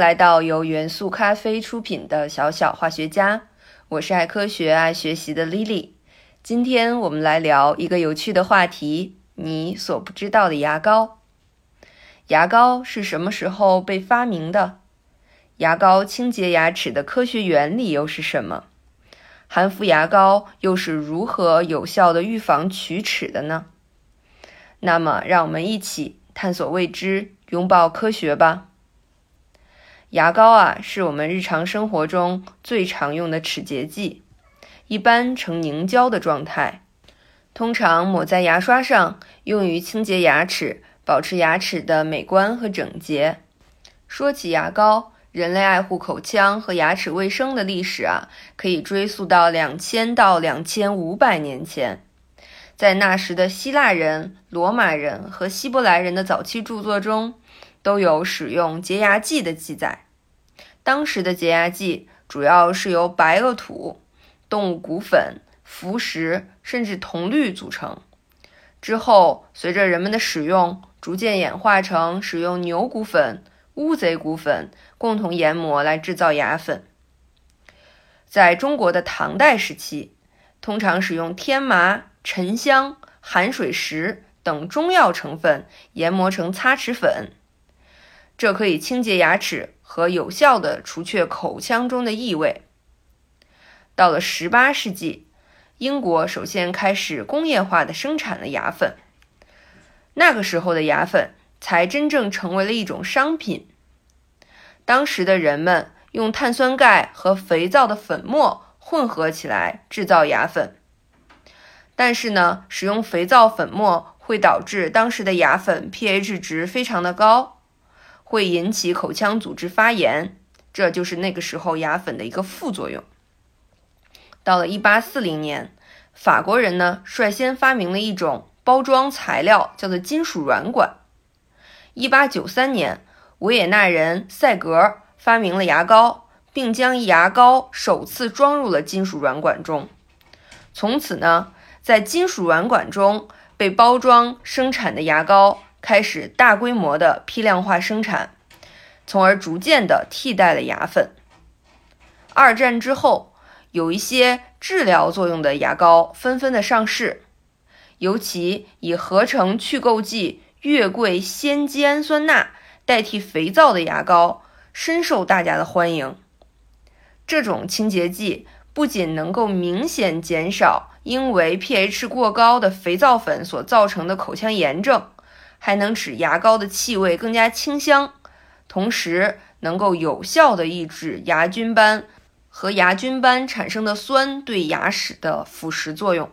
来到由元素咖啡出品的小小化学家，我是爱科学、爱学习的 Lily。今天我们来聊一个有趣的话题：你所不知道的牙膏。牙膏是什么时候被发明的？牙膏清洁牙齿的科学原理又是什么？含氟牙膏又是如何有效的预防龋齿的呢？那么，让我们一起探索未知，拥抱科学吧。牙膏啊，是我们日常生活中最常用的齿洁剂，一般呈凝胶的状态，通常抹在牙刷上，用于清洁牙齿，保持牙齿的美观和整洁。说起牙膏，人类爱护口腔和牙齿卫生的历史啊，可以追溯到两千到两千五百年前，在那时的希腊人、罗马人和希伯来人的早期著作中。都有使用洁牙剂的记载。当时的洁牙剂主要是由白垩土、动物骨粉、浮石甚至铜绿组成。之后，随着人们的使用，逐渐演化成使用牛骨粉、乌贼骨粉共同研磨来制造牙粉。在中国的唐代时期，通常使用天麻、沉香、含水石等中药成分研磨成擦齿粉。这可以清洁牙齿和有效的除却口腔中的异味。到了十八世纪，英国首先开始工业化的生产了牙粉，那个时候的牙粉才真正成为了一种商品。当时的人们用碳酸钙和肥皂的粉末混合起来制造牙粉，但是呢，使用肥皂粉末会导致当时的牙粉 pH 值非常的高。会引起口腔组织发炎，这就是那个时候牙粉的一个副作用。到了1840年，法国人呢率先发明了一种包装材料，叫做金属软管。1893年，维也纳人塞格发明了牙膏，并将牙膏首次装入了金属软管中。从此呢，在金属软管中被包装生产的牙膏。开始大规模的批量化生产，从而逐渐的替代了牙粉。二战之后，有一些治疗作用的牙膏纷纷的上市，尤其以合成去垢剂月桂酰基氨酸钠代替肥皂的牙膏深受大家的欢迎。这种清洁剂不仅能够明显减少因为 pH 过高的肥皂粉所造成的口腔炎症。还能使牙膏的气味更加清香，同时能够有效的抑制牙菌斑和牙菌斑产生的酸对牙齿的腐蚀作用。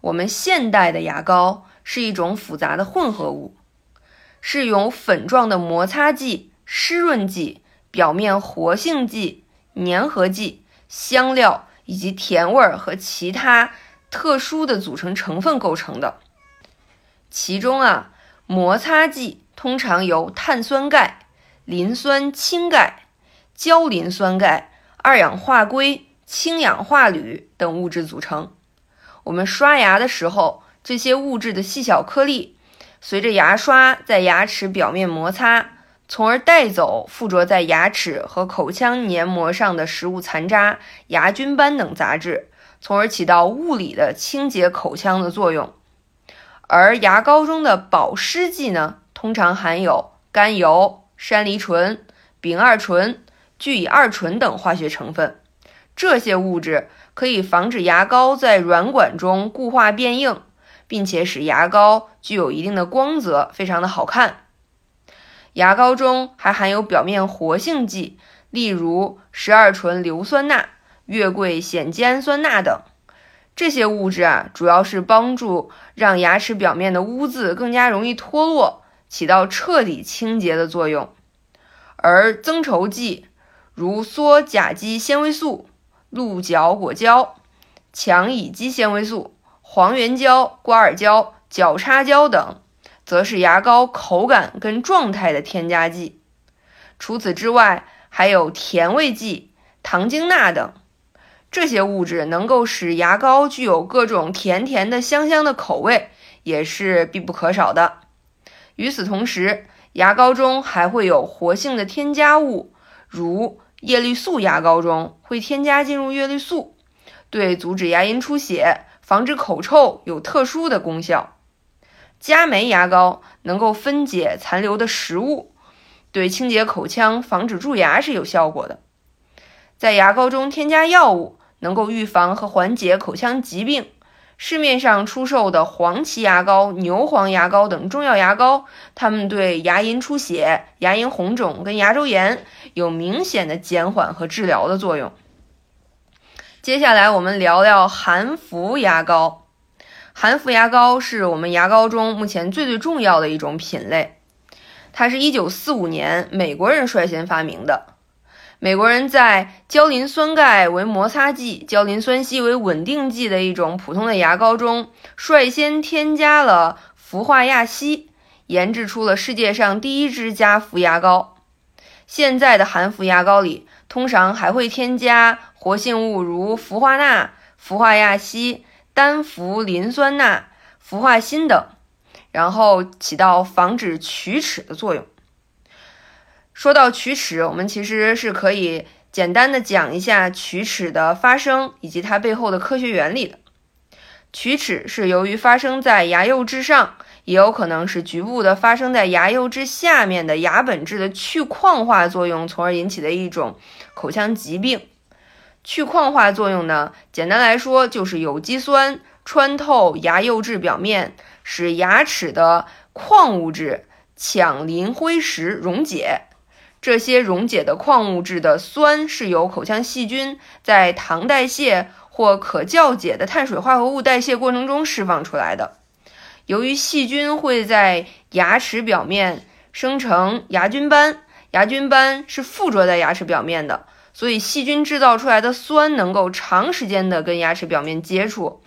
我们现代的牙膏是一种复杂的混合物，是由粉状的摩擦剂、湿润剂、表面活性剂、粘合剂、香料以及甜味儿和其他特殊的组成成分构成的。其中啊，摩擦剂通常由碳酸钙、磷酸氢钙、焦磷酸钙、二氧化硅、氢氧化铝等物质组成。我们刷牙的时候，这些物质的细小颗粒随着牙刷在牙齿表面摩擦，从而带走附着在牙齿和口腔黏膜上的食物残渣、牙菌斑等杂质，从而起到物理的清洁口腔的作用。而牙膏中的保湿剂呢，通常含有甘油、山梨醇、丙二醇、聚乙二醇等化学成分。这些物质可以防止牙膏在软管中固化变硬，并且使牙膏具有一定的光泽，非常的好看。牙膏中还含有表面活性剂，例如十二醇硫酸钠、月桂酰基氨酸钠等。这些物质啊，主要是帮助让牙齿表面的污渍更加容易脱落，起到彻底清洁的作用。而增稠剂，如羧甲基纤维素、鹿角果胶、强乙基纤维素、黄原胶、瓜尔胶、角叉胶等，则是牙膏口感跟状态的添加剂。除此之外，还有甜味剂、糖精钠等。这些物质能够使牙膏具有各种甜甜的、香香的口味，也是必不可少的。与此同时，牙膏中还会有活性的添加物，如叶绿素牙膏中会添加进入叶绿素，对阻止牙龈出血、防止口臭有特殊的功效。佳酶牙膏能够分解残留的食物，对清洁口腔、防止蛀牙是有效果的。在牙膏中添加药物，能够预防和缓解口腔疾病。市面上出售的黄芪牙膏、牛黄牙膏等中药牙膏，它们对牙龈出血、牙龈红肿跟牙周炎有明显的减缓和治疗的作用。接下来我们聊聊含氟牙膏。含氟牙膏是我们牙膏中目前最最重要的一种品类，它是一九四五年美国人率先发明的。美国人在焦磷酸钙为摩擦剂、焦磷酸烯为稳定剂的一种普通的牙膏中，率先添加了氟化亚锡，研制出了世界上第一支加氟牙膏。现在的含氟牙膏里，通常还会添加活性物如氟化钠、氟化亚锡、单氟磷酸钠、氟化锌等，然后起到防止龋齿的作用。说到龋齿，我们其实是可以简单的讲一下龋齿的发生以及它背后的科学原理的。龋齿是由于发生在牙釉质上，也有可能是局部的发生在牙釉质下面的牙本质的去矿化作用，从而引起的一种口腔疾病。去矿化作用呢，简单来说就是有机酸穿透牙釉质表面，使牙齿的矿物质羟磷灰石溶解。这些溶解的矿物质的酸是由口腔细菌在糖代谢或可降解的碳水化合物代谢过程中释放出来的。由于细菌会在牙齿表面生成牙菌斑，牙菌斑是附着在牙齿表面的，所以细菌制造出来的酸能够长时间的跟牙齿表面接触。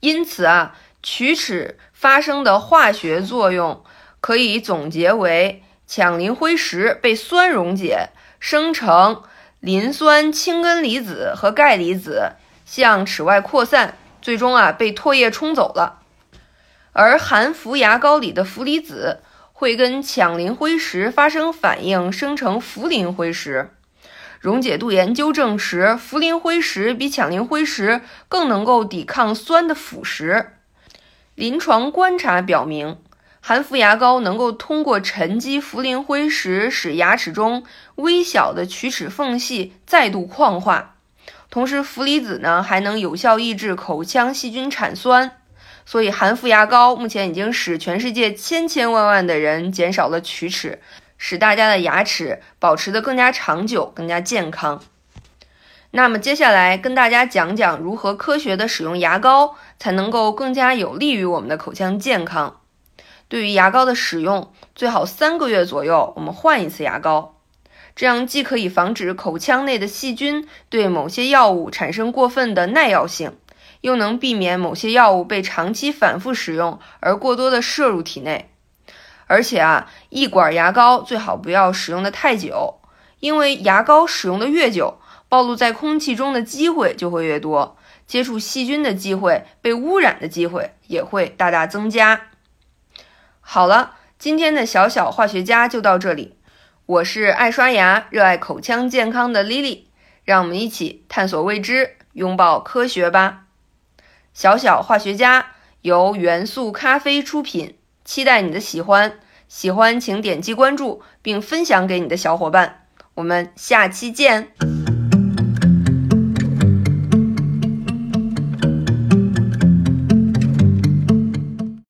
因此啊，龋齿发生的化学作用可以总结为。羟磷灰石被酸溶解，生成磷酸氢根离子和钙离子，向齿外扩散，最终啊被唾液冲走了。而含氟牙膏里的氟离子会跟羟磷灰石发生反应，生成氟磷灰石。溶解度研究证实，氟磷灰石比羟磷灰石更能够抵抗酸的腐蚀。临床观察表明。含氟牙膏能够通过沉积氟磷灰石，使牙齿中微小的龋齿缝隙再度矿化。同时，氟离子呢还能有效抑制口腔细菌产酸。所以，含氟牙膏目前已经使全世界千千万万的人减少了龋齿，使大家的牙齿保持得更加长久、更加健康。那么，接下来跟大家讲讲如何科学的使用牙膏，才能够更加有利于我们的口腔健康。对于牙膏的使用，最好三个月左右我们换一次牙膏，这样既可以防止口腔内的细菌对某些药物产生过分的耐药性，又能避免某些药物被长期反复使用而过多的摄入体内。而且啊，一管牙膏最好不要使用的太久，因为牙膏使用的越久，暴露在空气中的机会就会越多，接触细菌的机会、被污染的机会也会大大增加。好了，今天的小小化学家就到这里。我是爱刷牙、热爱口腔健康的 Lily，让我们一起探索未知，拥抱科学吧。小小化学家由元素咖啡出品，期待你的喜欢。喜欢请点击关注并分享给你的小伙伴。我们下期见。